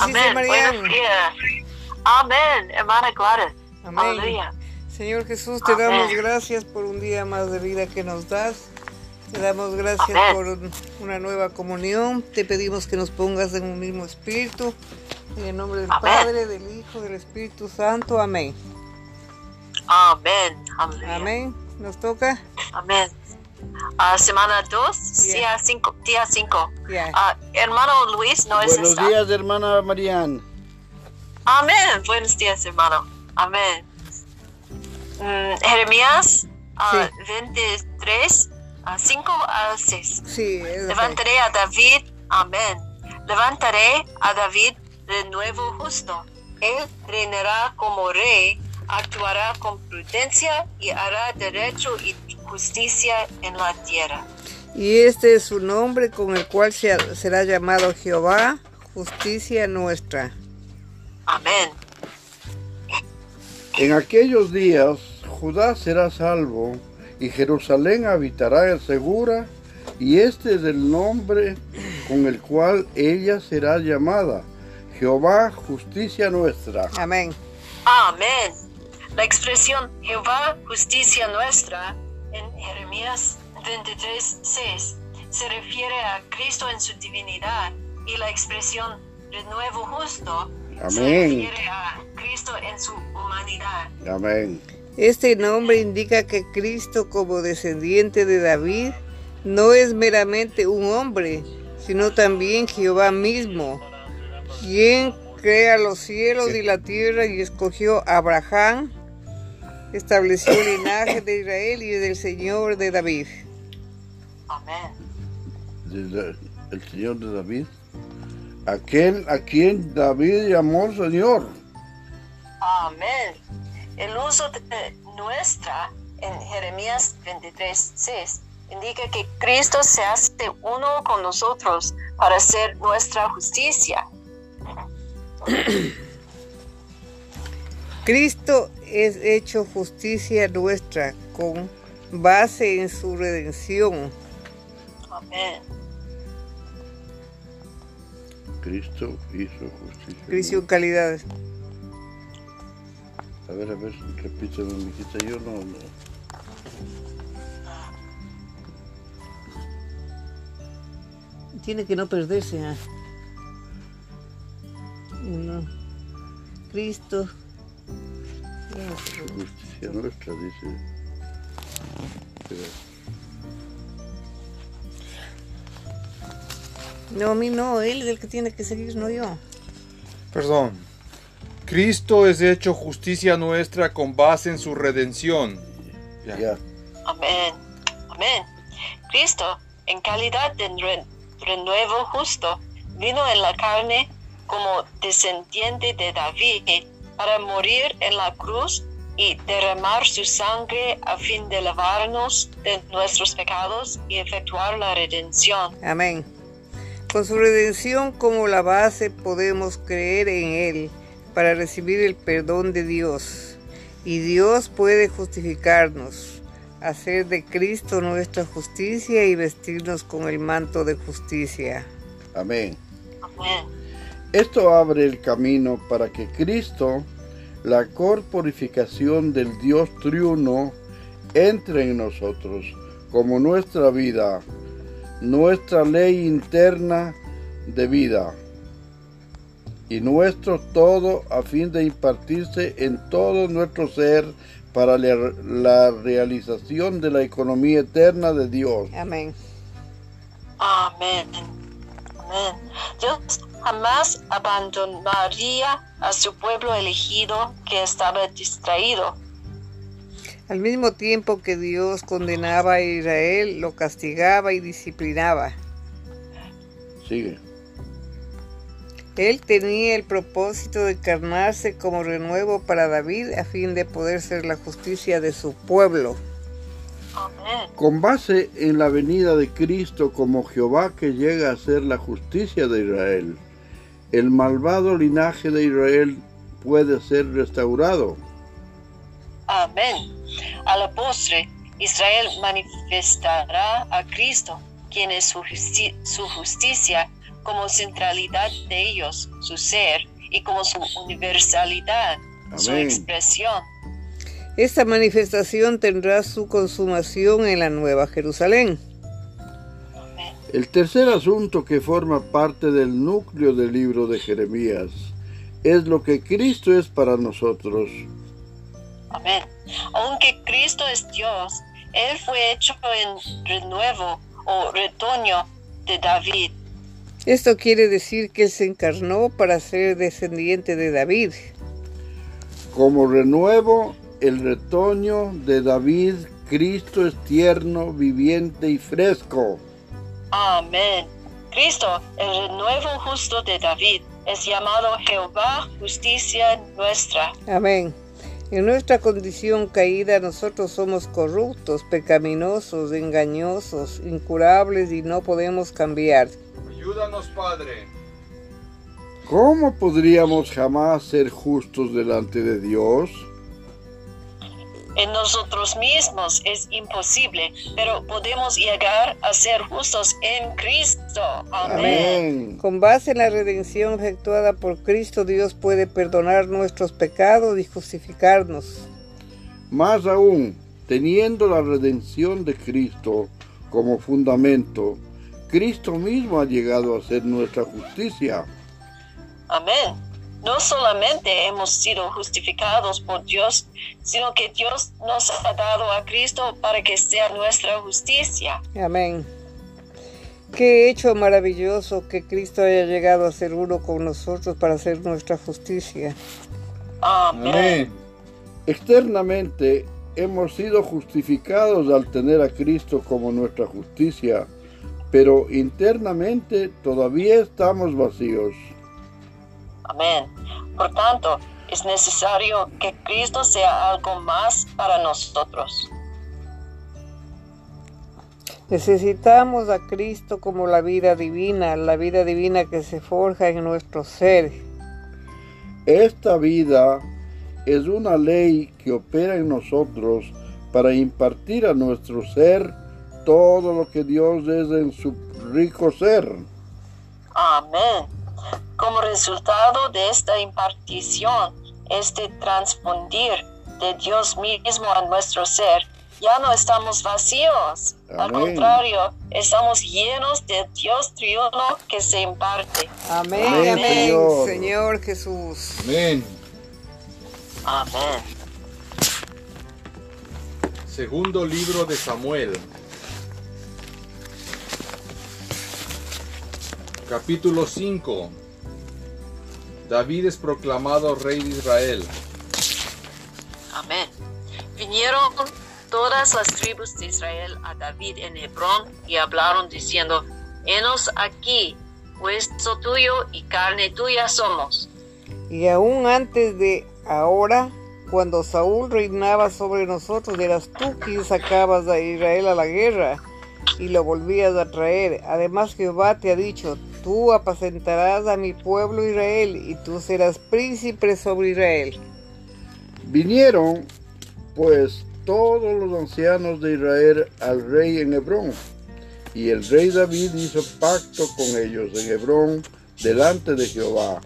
Amén. Buenos días. Amén, hermana Gladys. Amén. Aleluya. Señor Jesús, te Amén. damos gracias por un día más de vida que nos das. Te damos gracias Amén. por un- una nueva comunión. Te pedimos que nos pongas en un mismo espíritu. En el nombre del Amén. Padre, del Hijo, del Espíritu Santo. Amén. Amén. Amén. Nos toca. Amén. Semana 2, día 5. Día 5. Ya. hermano Luis no es Buenos días, hermana Marian. Amén. Buenos días, hermano. Amén. Mm, Jeremías ah, 23, ah, 5 a 6. Sí. Levantaré a David, amén. Levantaré a David de nuevo justo. Él reinará como rey, actuará con prudencia y hará derecho y justicia en la tierra. Y este es su nombre con el cual se- será llamado Jehová, justicia nuestra. Amén. En aquellos días Judá será salvo y Jerusalén habitará segura y este es el nombre con el cual ella será llamada. Jehová, justicia nuestra. Amén. Amén. La expresión Jehová, justicia nuestra, en Jeremías 23, 6, se refiere a Cristo en su divinidad y la expresión de nuevo justo se refiere a Cristo en su humanidad. Amén. Este nombre indica que Cristo como descendiente de David no es meramente un hombre, sino también Jehová mismo, quien crea los cielos y la tierra y escogió a Abraham, estableció el linaje de Israel y del Señor de David. Amén. Desde el Señor de David. Aquel a quien David llamó Señor. Amén. El uso de nuestra en Jeremías 23, 6 indica que Cristo se hace uno con nosotros para ser nuestra justicia. Cristo es hecho justicia nuestra con base en su redención. Amén. Cristo hizo justicia. Cristo en calidades. A ver, a ver, repíteme, mijita, yo no, no. Tiene que no perderse. ah. Uno. Cristo. Justicia nuestra, dice. Pero, No, a mí no, él es el que tiene que seguir, no yo. Perdón. Cristo es hecho justicia nuestra con base en su redención. Ya. ya. Amén. Amén. Cristo, en calidad de re- renuevo justo, vino en la carne como descendiente de David para morir en la cruz y derramar su sangre a fin de lavarnos de nuestros pecados y efectuar la redención. Amén. Con su redención como la base podemos creer en Él para recibir el perdón de Dios. Y Dios puede justificarnos, hacer de Cristo nuestra justicia y vestirnos con el manto de justicia. Amén. Amén. Esto abre el camino para que Cristo, la corporificación del Dios triuno, entre en nosotros como nuestra vida, nuestra ley interna de vida y nuestro todo a fin de impartirse en todo nuestro ser para la, la realización de la economía eterna de Dios. Amén. Amén. Amén. Dios jamás abandonaría a su pueblo elegido que estaba distraído. Al mismo tiempo que Dios condenaba a Israel, lo castigaba y disciplinaba. Sigue. Él tenía el propósito de encarnarse como renuevo para David a fin de poder ser la justicia de su pueblo. Amén. Con base en la venida de Cristo como Jehová que llega a ser la justicia de Israel, el malvado linaje de Israel puede ser restaurado. Amén. A la postre, Israel manifestará a Cristo, quien es su, justi- su justicia, como centralidad de ellos, su ser, y como su universalidad, su expresión. Esta manifestación tendrá su consumación en la Nueva Jerusalén. El tercer asunto que forma parte del núcleo del libro de Jeremías es lo que Cristo es para nosotros. Amén. Aunque Cristo es Dios, Él fue hecho en renuevo o retoño de David. Esto quiere decir que Él se encarnó para ser descendiente de David. Como renuevo, el retoño de David, Cristo es tierno, viviente y fresco. Amén. Cristo, el renuevo justo de David, es llamado Jehová, justicia nuestra. Amén. En nuestra condición caída nosotros somos corruptos, pecaminosos, engañosos, incurables y no podemos cambiar. Ayúdanos, Padre. ¿Cómo podríamos jamás ser justos delante de Dios? En nosotros mismos es imposible, pero podemos llegar a ser justos en Cristo. Amén. Amén. Con base en la redención efectuada por Cristo, Dios puede perdonar nuestros pecados y justificarnos. Más aún, teniendo la redención de Cristo como fundamento, Cristo mismo ha llegado a ser nuestra justicia. Amén. No solamente hemos sido justificados por Dios, sino que Dios nos ha dado a Cristo para que sea nuestra justicia. Amén. Qué hecho maravilloso que Cristo haya llegado a ser uno con nosotros para hacer nuestra justicia. Amén. Amén. Externamente, hemos sido justificados al tener a Cristo como nuestra justicia, pero internamente todavía estamos vacíos. Amén. Por tanto, es necesario que Cristo sea algo más para nosotros. Necesitamos a Cristo como la vida divina, la vida divina que se forja en nuestro ser. Esta vida es una ley que opera en nosotros para impartir a nuestro ser todo lo que Dios es en su rico ser. Amén. Como resultado de esta impartición, este transfundir de Dios mismo a nuestro ser, ya no estamos vacíos. Al Amén. contrario, estamos llenos de Dios triuno que se imparte. Amén, Amén, amén, Señor. Señor Jesús. Amén. Amén. Segundo libro de Samuel. Capítulo 5. David es proclamado rey de Israel. Amén. Vinieron todas las tribus de Israel a David en Hebrón y hablaron diciendo, Henos aquí, hueso tuyo y carne tuya somos. Y aún antes de ahora, cuando Saúl reinaba sobre nosotros, eras tú quien sacabas a Israel a la guerra y lo volvías a traer. Además Jehová te ha dicho, tú apacentarás a mi pueblo Israel y tú serás príncipe sobre Israel. Vinieron, pues, todos los ancianos de Israel al rey en Hebrón, y el rey David hizo pacto con ellos en Hebrón delante de Jehová,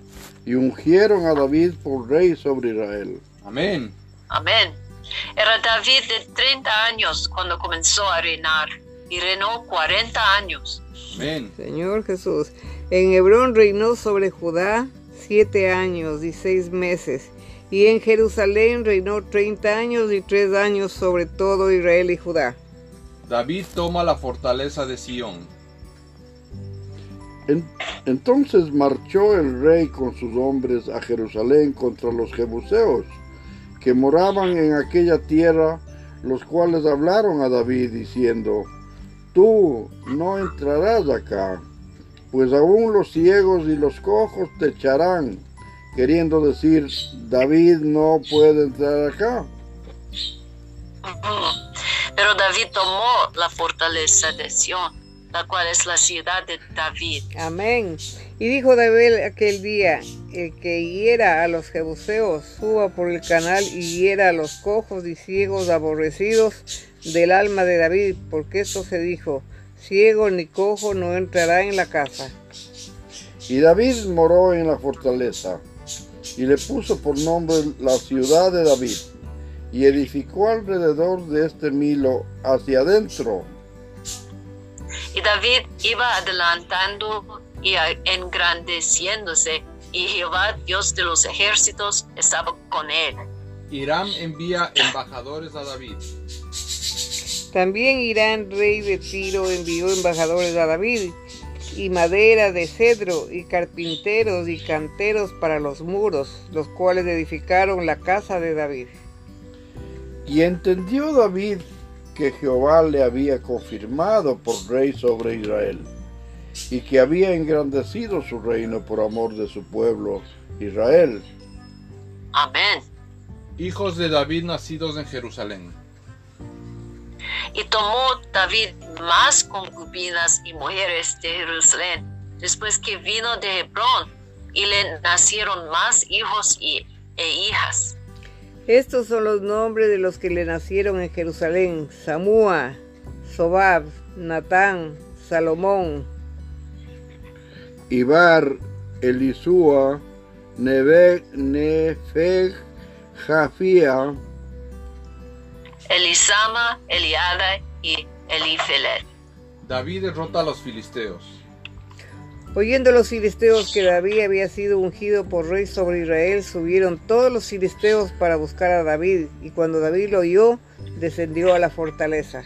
y ungieron a David por rey sobre Israel. Amén. Amén. Era David de 30 años cuando comenzó a reinar y reinó 40 años. Amén. Señor Jesús, en Hebrón reinó sobre Judá siete años y seis meses, y en Jerusalén reinó treinta años y tres años sobre todo Israel y Judá. David toma la fortaleza de Sión. En- entonces marchó el rey con sus hombres a Jerusalén contra los jebuseos, que moraban en aquella tierra, los cuales hablaron a David diciendo, Tú no entrarás acá, pues aún los ciegos y los cojos te echarán, queriendo decir, David no puede entrar acá. Pero David tomó la fortaleza de Sión, la cual es la ciudad de David. Amén. Y dijo David aquel día, el que hiera a los jebuseos, suba por el canal y hiera a los cojos y ciegos aborrecidos del alma de David, porque esto se dijo, ciego ni cojo no entrará en la casa. Y David moró en la fortaleza y le puso por nombre la ciudad de David y edificó alrededor de este Milo hacia adentro. Y David iba adelantando y engrandeciéndose, y Jehová, Dios de los ejércitos, estaba con él. Hiram envía embajadores a David. También Irán, rey de Tiro, envió embajadores a David, y madera de cedro, y carpinteros y canteros para los muros, los cuales edificaron la casa de David. Y entendió David que Jehová le había confirmado por rey sobre Israel, y que había engrandecido su reino por amor de su pueblo Israel. Amén. Hijos de David nacidos en Jerusalén. Y tomó David más concubinas y mujeres de Jerusalén, después que vino de Hebrón, y le nacieron más hijos y, e hijas. Estos son los nombres de los que le nacieron en Jerusalén: Samúa, Sobab, Natán, Salomón, Ibar, Elisúa, Neve, Nefeg, Jafía, Elisama, Eliada y Elifelet. David derrota a los filisteos. Oyendo los filisteos que David había sido ungido por rey sobre Israel, subieron todos los filisteos para buscar a David, y cuando David lo oyó, descendió a la fortaleza.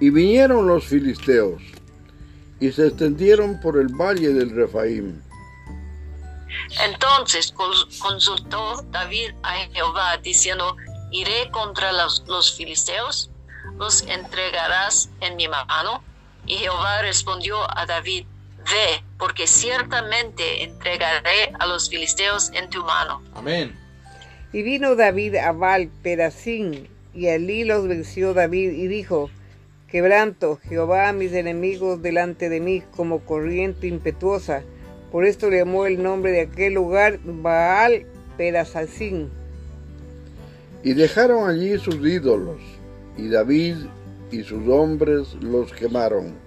Y vinieron los filisteos, y se extendieron por el valle del Refaim. Entonces consultó David a Jehová, diciendo, ¿iré contra los, los filisteos? ¿Los entregarás en mi mano? Y Jehová respondió a David, Ve, porque ciertamente entregaré a los filisteos en tu mano. Amén. Y vino David a Baal Perasín, y allí los venció David, y dijo, Quebranto Jehová a mis enemigos delante de mí como corriente impetuosa. Por esto le llamó el nombre de aquel lugar Baal Perasín. Y dejaron allí sus ídolos, y David y sus hombres los quemaron.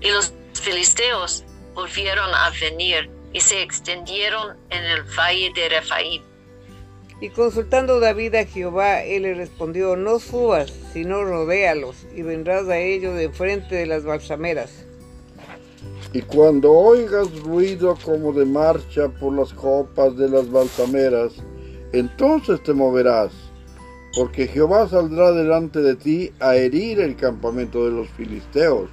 Y los filisteos volvieron a venir y se extendieron en el valle de Refaim. Y consultando David a Jehová, él le respondió, no subas, sino rodéalos, y vendrás a ellos de frente de las balsameras. Y cuando oigas ruido como de marcha por las copas de las balsameras, entonces te moverás, porque Jehová saldrá delante de ti a herir el campamento de los filisteos.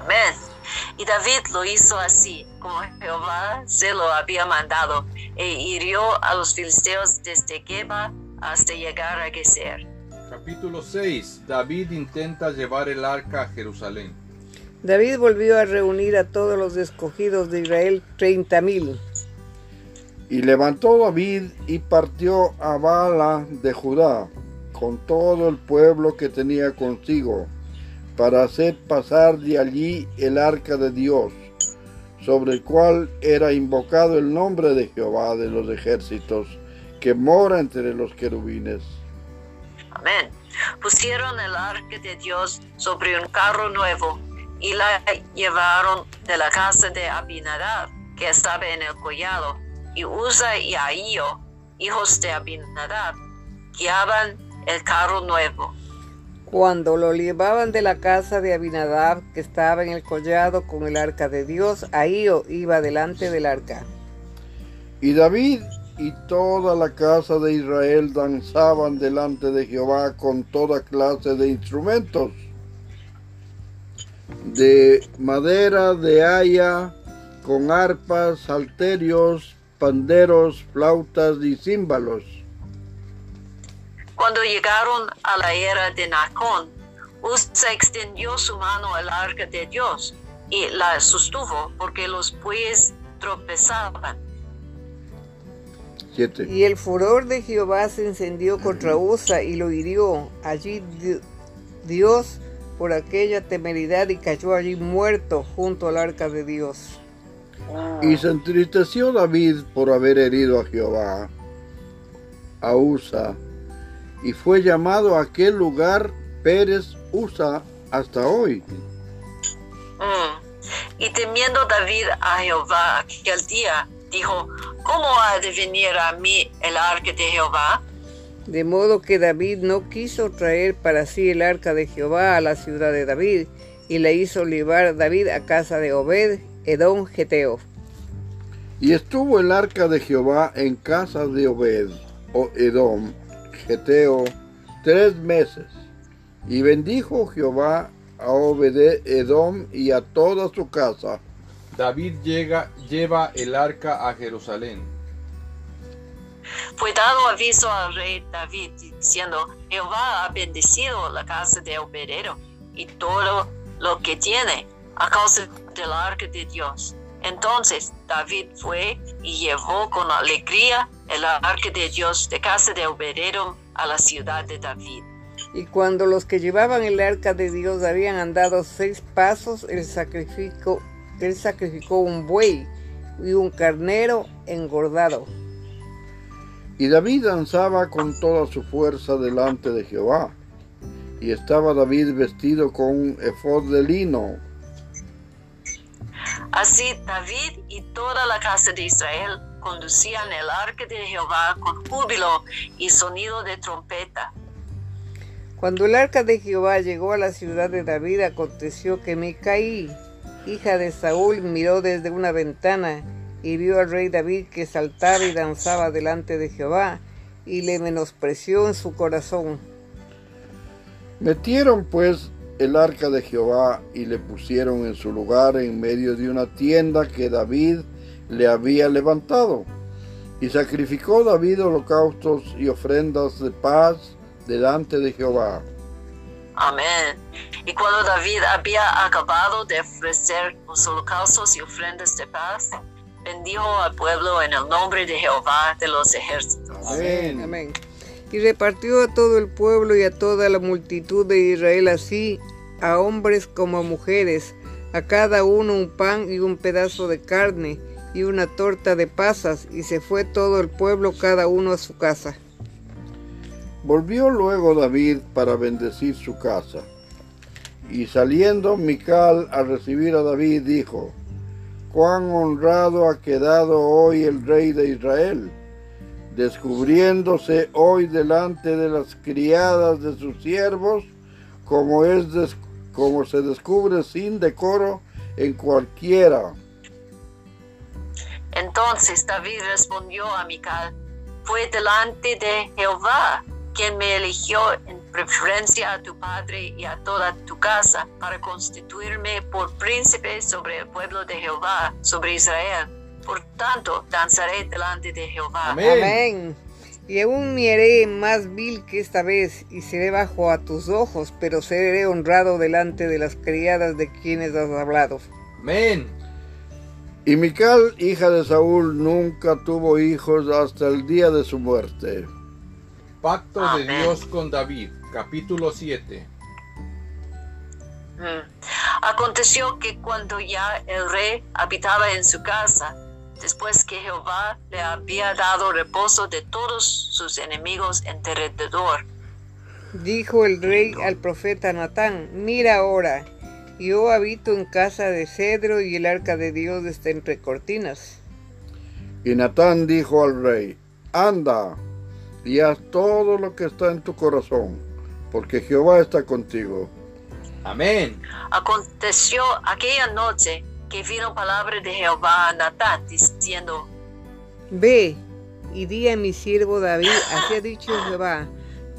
Amén. Y David lo hizo así, como Jehová se lo había mandado, e hirió a los filisteos desde Geba hasta llegar a Geser. Capítulo 6. David intenta llevar el arca a Jerusalén. David volvió a reunir a todos los escogidos de Israel, treinta mil. Y levantó David y partió a Bala de Judá con todo el pueblo que tenía consigo para hacer pasar de allí el arca de Dios, sobre el cual era invocado el nombre de Jehová de los ejércitos, que mora entre los querubines. Amén. Pusieron el arca de Dios sobre un carro nuevo y la llevaron de la casa de Abinadab, que estaba en el collado, y Uza y Ahío, hijos de Abinadab, guiaban el carro nuevo. Cuando lo llevaban de la casa de Abinadab, que estaba en el collado con el arca de Dios, Ahío iba delante del arca. Y David y toda la casa de Israel danzaban delante de Jehová con toda clase de instrumentos, de madera, de haya, con arpas, salterios, panderos, flautas y címbalos. Cuando llegaron a la era de Nacón, Uza extendió su mano al arca de Dios y la sostuvo porque los bueyes tropezaban. Siete. Y el furor de Jehová se encendió contra Usa y lo hirió allí di- Dios por aquella temeridad y cayó allí muerto junto al arca de Dios. Y se entristeció David por haber herido a Jehová, a Usa, y fue llamado a aquel lugar Pérez Usa hasta hoy. Mm. Y temiendo David a Jehová aquel día, dijo, ¿cómo ha de venir a mí el arca de Jehová? De modo que David no quiso traer para sí el arca de Jehová a la ciudad de David, y le hizo llevar David a casa de Obed, Edom, Geteo. Y estuvo el arca de Jehová en casa de Obed, o Edom, Geteo, tres meses. Y bendijo Jehová a Obed Edom y a toda su casa. David llega, lleva el arca a Jerusalén. Fue dado aviso al rey David diciendo, Jehová ha bendecido la casa de Obedero y todo lo que tiene a causa del arca de Dios. Entonces David fue y llevó con alegría el arca de Dios de casa de Obedero a la ciudad de David. Y cuando los que llevaban el arca de Dios habían andado seis pasos, él sacrificó, él sacrificó un buey y un carnero engordado. Y David danzaba con toda su fuerza delante de Jehová. Y estaba David vestido con un efod de lino. Así David y toda la casa de Israel conducían el arca de Jehová con júbilo y sonido de trompeta. Cuando el arca de Jehová llegó a la ciudad de David, aconteció que Micaí, hija de Saúl, miró desde una ventana y vio al rey David que saltaba y danzaba delante de Jehová, y le menospreció en su corazón. Metieron pues el arca de Jehová y le pusieron en su lugar en medio de una tienda que David le había levantado. Y sacrificó David holocaustos y ofrendas de paz delante de Jehová. Amén. Y cuando David había acabado de ofrecer los holocaustos y ofrendas de paz, bendijo al pueblo en el nombre de Jehová de los ejércitos. Amén. Amén. Y repartió a todo el pueblo y a toda la multitud de Israel así, a hombres como a mujeres, a cada uno un pan y un pedazo de carne y una torta de pasas, y se fue todo el pueblo cada uno a su casa. Volvió luego David para bendecir su casa. Y saliendo Mical a recibir a David dijo, cuán honrado ha quedado hoy el rey de Israel, descubriéndose hoy delante de las criadas de sus siervos, como, es des- como se descubre sin decoro en cualquiera. Entonces David respondió a Mical, fue delante de Jehová quien me eligió en preferencia a tu padre y a toda tu casa para constituirme por príncipe sobre el pueblo de Jehová, sobre Israel. Por tanto, danzaré delante de Jehová. Amén. Amén. Y aún me haré más vil que esta vez, y seré bajo a tus ojos, pero seré honrado delante de las criadas de quienes has hablado. Amén. Y Mical, hija de Saúl, nunca tuvo hijos hasta el día de su muerte. Pacto de. Dios con David, capítulo 7. Mm. Aconteció que cuando ya el rey habitaba en su casa, después que Jehová le había dado reposo de todos sus enemigos en derredor, Dijo el rey al profeta Natán, mira ahora, yo habito en casa de cedro y el arca de Dios está entre cortinas. Y Natán dijo al rey, anda y haz todo lo que está en tu corazón, porque Jehová está contigo. Amén. aconteció aquella noche que vino palabra de Jehová a Natán diciendo, Ve y di a mi siervo David, así ha dicho Jehová,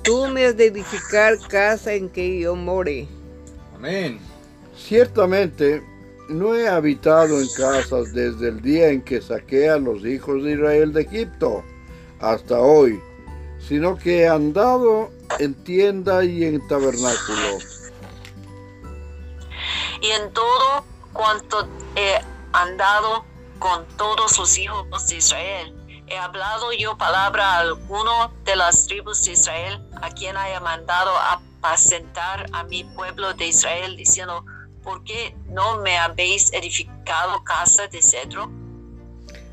tú me has de edificar casa en que yo more. Amén. Ciertamente, no he habitado en casas desde el día en que saqué a los hijos de Israel de Egipto hasta hoy, sino que he andado en tienda y en tabernáculo. y en todo cuanto he andado con todos los hijos de Israel, he hablado yo palabra a alguno de las tribus de Israel, a quien haya mandado apacentar a mi pueblo de Israel, diciendo, ¿por qué no me habéis edificado casa de cedro?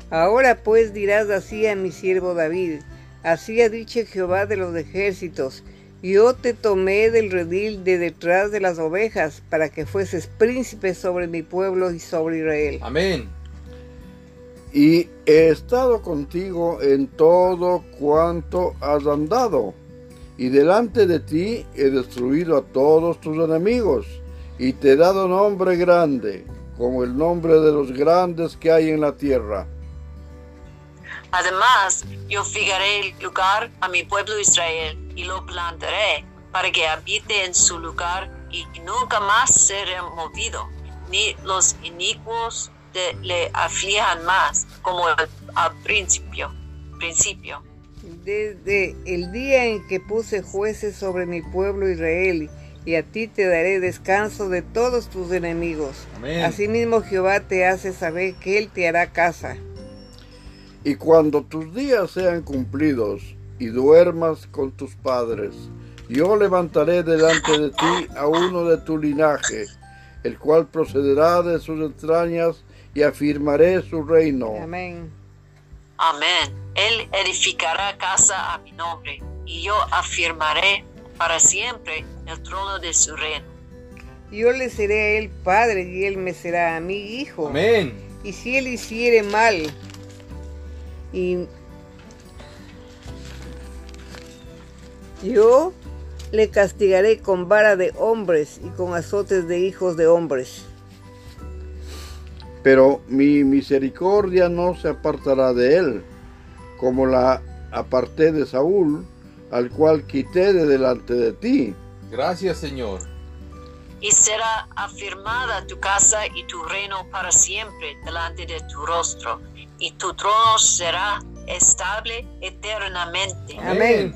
Ahora pues dirás así a mi siervo David, así ha dicho Jehová de los ejércitos, Yo te tomé del redil de detrás de las ovejas para que fueses príncipe sobre mi pueblo y sobre Israel. Amén. Y he estado contigo en todo cuanto has andado, y delante de ti he destruido a todos tus enemigos, y te he dado nombre grande, como el nombre de los grandes que hay en la tierra. Además, yo fijaré el lugar a mi pueblo Israel y lo plantaré para que habite en su lugar y nunca más será movido, ni los inicuos de- le aflijan más, como al, al principio. principio. Desde el día en que puse jueces sobre mi pueblo Israel, y a ti te daré descanso de todos tus enemigos. Amén. Asimismo Jehová te hace saber que Él te hará casa. Y cuando tus días sean cumplidos y duermas con tus padres, yo levantaré delante de ti a uno de tu linaje, el cual procederá de sus entrañas y afirmaré su reino. Amén. Amén. Él edificará casa a mi nombre y yo afirmaré para siempre el trono de su reino. Yo le seré a Él padre y Él me será a mí hijo. Amén. Y si Él hiciere mal y yo le castigaré con vara de hombres y con azotes de hijos de hombres. Pero mi misericordia no se apartará de él, como la aparté de Saúl, al cual quité de delante de ti. Gracias, Señor. Y será afirmada tu casa y tu reino para siempre delante de tu rostro, y tu trono será estable eternamente. Amén.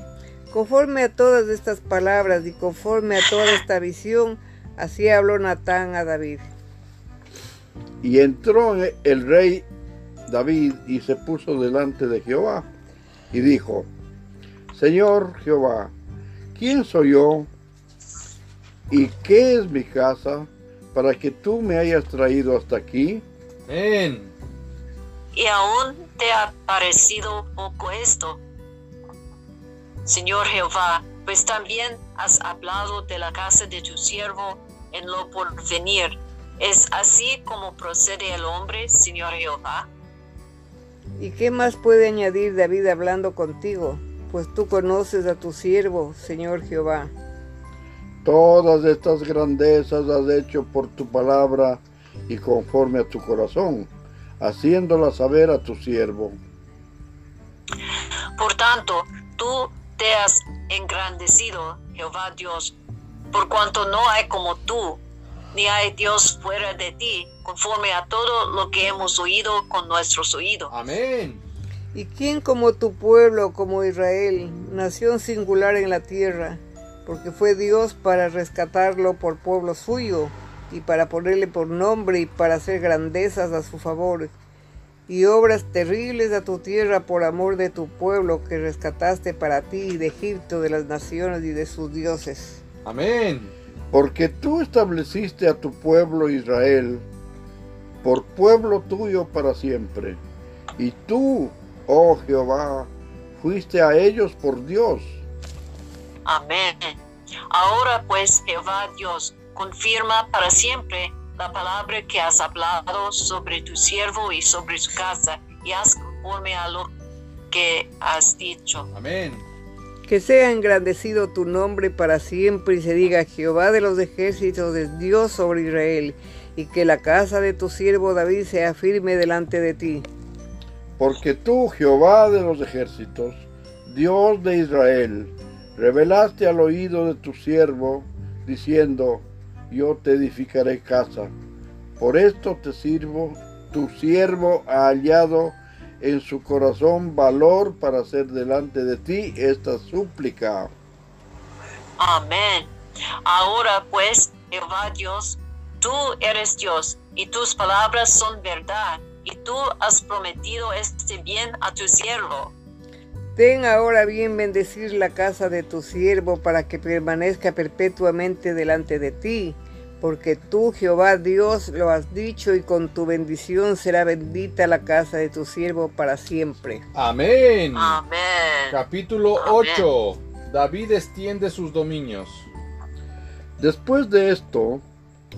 Conforme a todas estas palabras y conforme a toda esta visión, así habló Natán a David. Y entró el rey David y se puso delante de Jehová y dijo, Señor Jehová, ¿quién soy yo y qué es mi casa para que tú me hayas traído hasta aquí? Amén. Y aún te ha parecido poco esto, Señor Jehová, pues también has hablado de la casa de tu siervo en lo porvenir. ¿Es así como procede el hombre, Señor Jehová? ¿Y qué más puede añadir David hablando contigo? Pues tú conoces a tu siervo, Señor Jehová. Todas estas grandezas has hecho por tu palabra y conforme a tu corazón, haciéndola saber a tu siervo. Por tanto, tú te has engrandecido, Jehová Dios, por cuanto no hay como tú, ni hay Dios fuera de ti, conforme a todo lo que hemos oído con nuestros oídos. Amén. ¿Y quién como tu pueblo, como Israel, nación singular en la tierra? Porque fue Dios para rescatarlo por pueblo suyo, y para ponerle por nombre y para hacer grandezas a su favor, y obras terribles a tu tierra por amor de tu pueblo que rescataste para ti y de Egipto, de las naciones y de sus dioses. Amén. Porque tú estableciste a tu pueblo Israel por pueblo tuyo para siempre. Y tú, oh Jehová, fuiste a ellos por Dios. Amén. Ahora pues, Jehová Dios, confirma para siempre la palabra que has hablado sobre tu siervo y sobre su casa, y haz conforme a lo que has dicho. Amén. Que sea engrandecido tu nombre para siempre y se diga Jehová de los ejércitos es Dios sobre Israel, y que la casa de tu siervo David sea firme delante de ti. Porque tú, Jehová de los ejércitos, Dios de Israel, revelaste al oído de tu siervo, diciendo, yo te edificaré casa. Por esto te sirvo, tu siervo ha hallado en su corazón valor para hacer delante de ti esta súplica. Amén. Ahora pues, Jehová Dios, tú eres Dios, y tus palabras son verdad, y tú has prometido este bien a tu siervo. Ten ahora bien bendecir la casa de tu siervo para que permanezca perpetuamente delante de ti, porque tú, Jehová Dios, lo has dicho y con tu bendición será bendita la casa de tu siervo para siempre. Amén. Amén. Capítulo Amén. 8. David extiende sus dominios. Después de esto,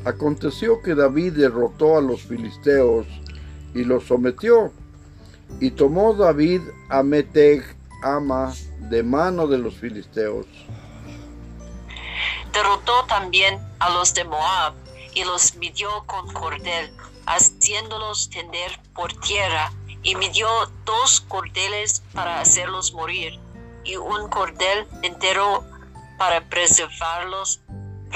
aconteció que David derrotó a los filisteos y los sometió. Y tomó David a Meteg, Ama, de mano de los filisteos. Derrotó también a los de Moab y los midió con cordel, haciéndolos tender por tierra, y midió dos cordeles para hacerlos morir, y un cordel entero para preservarlos,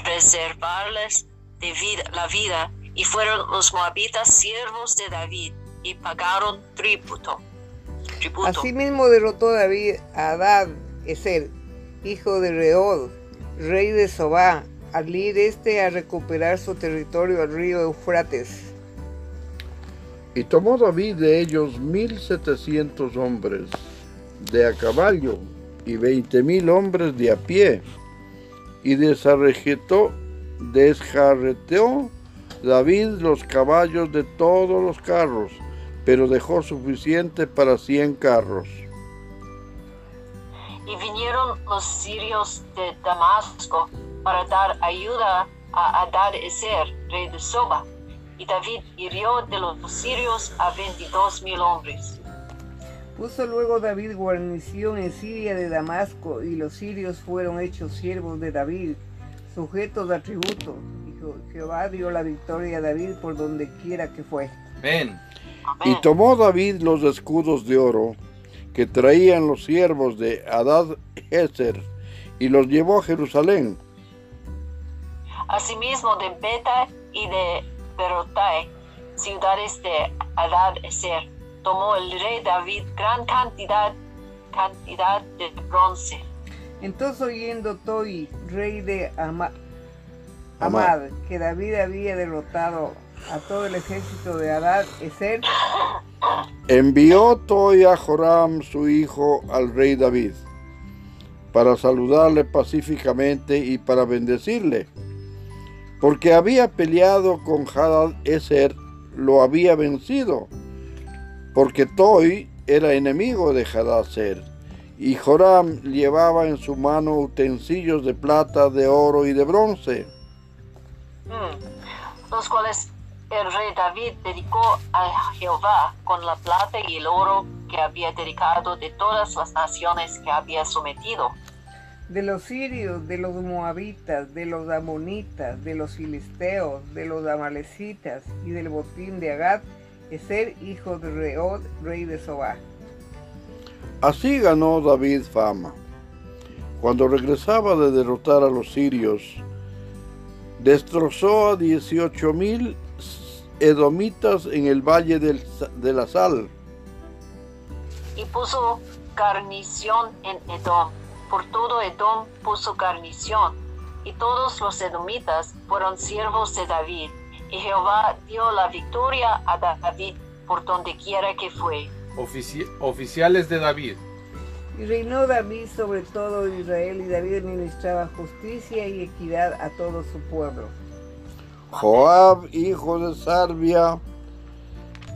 preservarles de vida, la vida, y fueron los moabitas siervos de David, y pagaron tributo. Tributo. Asimismo derrotó David a Adad Eser, hijo de Reod, rey de Sobá, al ir este a recuperar su territorio al río Eufrates. Y tomó David de ellos mil setecientos hombres de a caballo y veinte mil hombres de a pie, y desarrejetó, desjarreteó David los caballos de todos los carros, pero dejó suficiente para cien carros. Y vinieron los sirios de Damasco para dar ayuda a Adad Eser, rey de Soba. Y David hirió de los sirios a veintidós mil hombres. Puso luego David guarnición en Siria de Damasco, y los sirios fueron hechos siervos de David, sujetos a tributo. Y Je- Jehová dio la victoria a David por donde quiera que fue. Amén. Y tomó David los escudos de oro que traían los siervos de Adad Eser y los llevó a Jerusalén. Asimismo de Beta y de Berotai, ciudades de Adad Eser, tomó el rey David gran cantidad, cantidad de bronce. Entonces oyendo Toi, rey de Ama- Amad. Amad, que David había derrotado a todo el ejército de Adad Eser, Envió Toi a Joram, su hijo, al rey David, para saludarle pacíficamente y para bendecirle, porque había peleado con Hadad Eser, lo había vencido, porque Toi era enemigo de Hadad Eser, y Joram llevaba en su mano utensilios de plata, de oro y de bronce. Mm. los cuales el rey David dedicó a Jehová con la plata y el oro que había dedicado de todas las naciones que había sometido. de los sirios, de los moabitas, de los amonitas, de los filisteos, de los amalecitas y del botín de Agad, Eser, hijo de Reod, rey de Sobá. Así ganó David fama. Cuando regresaba de derrotar a los sirios, destrozó a 18 mil edomitas en el valle del- de la sal. y puso garnición en Edom. Por todo Edom puso garnición, y todos los edomitas fueron siervos de David. Y Jehová dio la victoria a David por donde quiera que fue. Ofici- oficiales de David. Y reinó David sobre todo Israel, y David administraba justicia y equidad a todo su pueblo. Joab, hijo de Sarbia,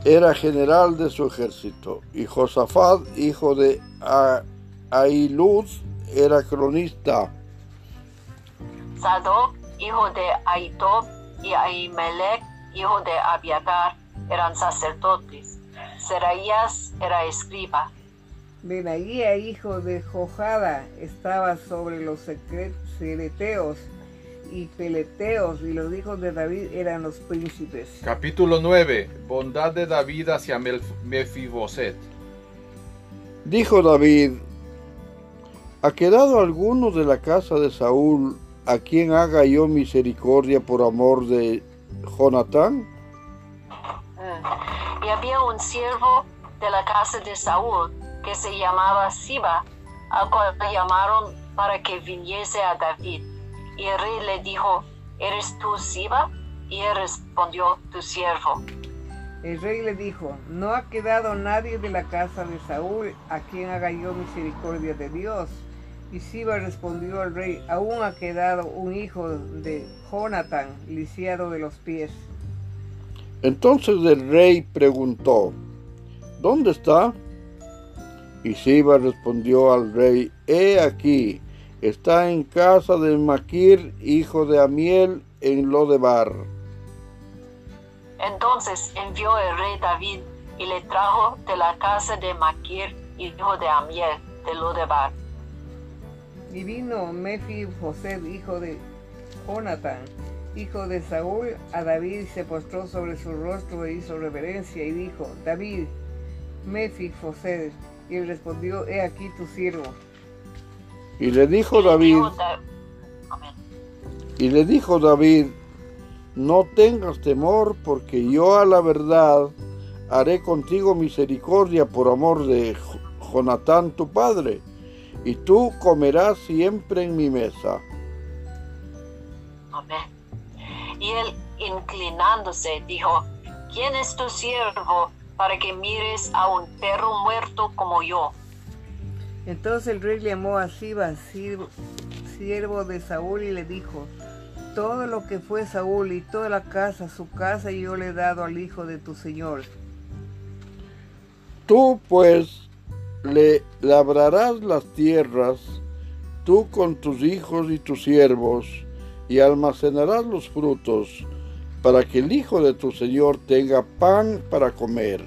era general de su ejército, y Josafat, hijo de A- Ahilud, era cronista. Sadoc, hijo de Aitob, y Ahimelech, hijo de Abiatar, eran sacerdotes. Seraías era escriba. Benaía, hijo de Jojada, estaba sobre los secre- cereteos y peleteos, y los hijos de David eran los príncipes. Capítulo 9. Bondad de David hacia Mefiboset. Dijo David, ¿ha quedado alguno de la casa de Saúl a quien haga yo misericordia por amor de Jonatán? Mm. Y había un siervo de la casa de Saúl que se llamaba Siba, al cual llamaron para que viniese a David. Y el rey le dijo, ¿eres tú Siba? Y él respondió, tu siervo. El rey le dijo, no ha quedado nadie de la casa de Saúl a quien haga yo misericordia de Dios. Y Siba respondió al rey, aún ha quedado un hijo de Jonathan, lisiado de los pies. Entonces el rey preguntó, ¿dónde está? Y Siba respondió al rey, he aquí, está en casa de Maquir, hijo de Amiel, en Lodebar. Entonces envió el rey David y le trajo de la casa de Maquir, hijo de Amiel, de Lodebar. Y vino Mefiboset, hijo de Jonathan, hijo de Saúl, a David y se postró sobre su rostro e hizo reverencia y dijo, David, Mefiboset. Y él respondió, he aquí tu siervo. Y le dijo David, y le dijo David, no tengas temor, porque yo a la verdad haré contigo misericordia por amor de Jo- Jonatán tu padre, y tú comerás siempre en mi mesa. Amén. Y él, inclinándose, dijo, ¿quién es tu siervo para que mires a un perro muerto como yo? Entonces el rey llamó a Siba, siervo, de Saúl, y le dijo, todo lo que fue Saúl y toda la casa, su casa yo le he dado al hijo de tu señor. Tú pues le labrarás las tierras, tú con tus hijos y tus siervos, y almacenarás los frutos, para que el hijo de tu señor tenga pan para comer.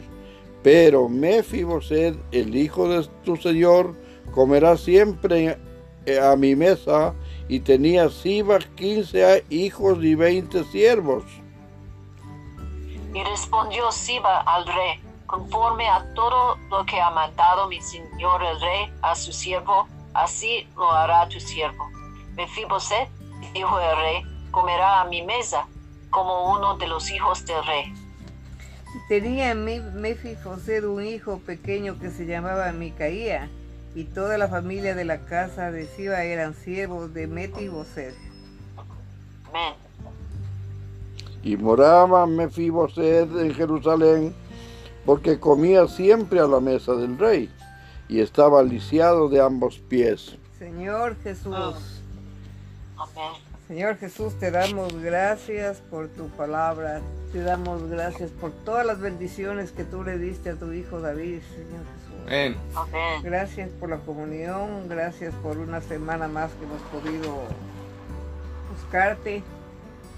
Pero Mefiboset, el hijo de tu señor, comerá siempre eh, a mi mesa, y tenía Siba quince hijos y veinte siervos. Y respondió Siba al rey, conforme a todo lo que ha mandado mi señor el rey a su siervo, así lo hará tu siervo. Mefiboset, dijo el rey, comerá a mi mesa como uno de los hijos del rey. Tenía Me- Mefiboset un hijo pequeño que se llamaba Micaía, y toda la familia de la casa de Siba eran siervos de Mefiboset. Y moraba Mefiboset en Jerusalén, porque comía siempre a la mesa del rey, y estaba lisiado de ambos pies. Señor Jesús. Señor Jesús, te damos gracias por tu palabra, te damos gracias por todas las bendiciones que tú le diste a tu hijo David, Señor. Amén. Amén. Gracias por la comunión, gracias por una semana más que hemos podido buscarte.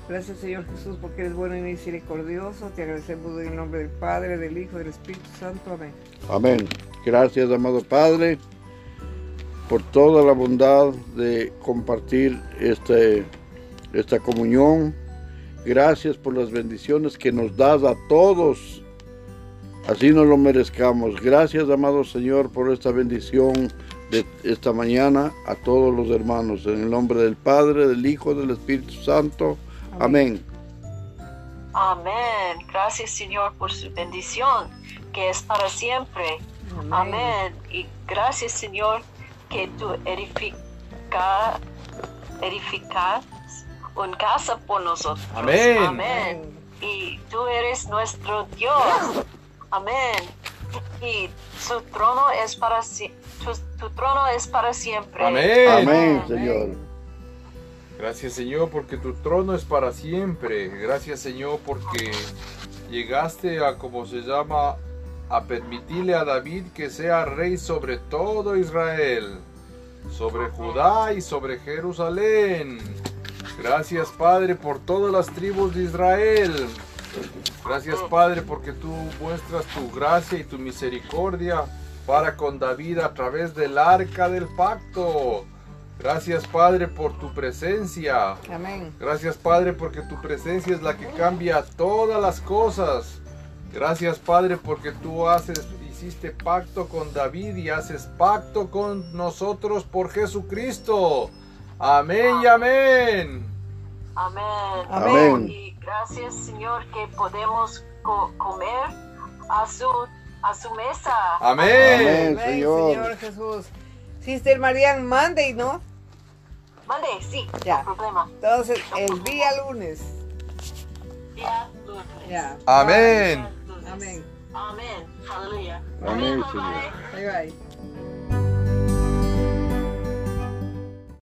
Gracias Señor Jesús porque eres bueno y misericordioso. Te agradecemos en el nombre del Padre, del Hijo y del Espíritu Santo. Amén. Amén. Gracias, amado Padre, por toda la bondad de compartir este, esta comunión. Gracias por las bendiciones que nos das a todos. Así nos lo merezcamos. Gracias, amado Señor, por esta bendición de esta mañana a todos los hermanos. En el nombre del Padre, del Hijo, del Espíritu Santo. Amén. Amén. Gracias Señor por su bendición que es para siempre. Amén. Y gracias Señor que tú edifica, edificas una casa por nosotros. Amén. Amén. Y tú eres nuestro Dios. Amén. Y su trono es para si- tu, tu trono es para siempre. Amén. Amén, Señor. Gracias Señor porque tu trono es para siempre. Gracias Señor porque llegaste a como se llama a permitirle a David que sea rey sobre todo Israel, sobre Judá y sobre Jerusalén. Gracias Padre por todas las tribus de Israel. Gracias Padre porque tú muestras tu gracia y tu misericordia para con David a través del arca del pacto. Gracias Padre por tu presencia. Amén. Gracias Padre porque tu presencia es la que cambia todas las cosas. Gracias Padre porque tú haces, hiciste pacto con David y haces pacto con nosotros por Jesucristo. Amén y amén. Amén. Amén. Y gracias, Señor, que podemos co- comer a su, a su mesa. Amén. Amén, Señor. Señor Jesús. Sister Marian, Monday, ¿no? Vale, sí, Ya. no problema. Entonces, el día lunes. Día lunes. Ya. Amén. Lunes. Amén. Amén. Aleluya. Amén. Señor. Bye bye.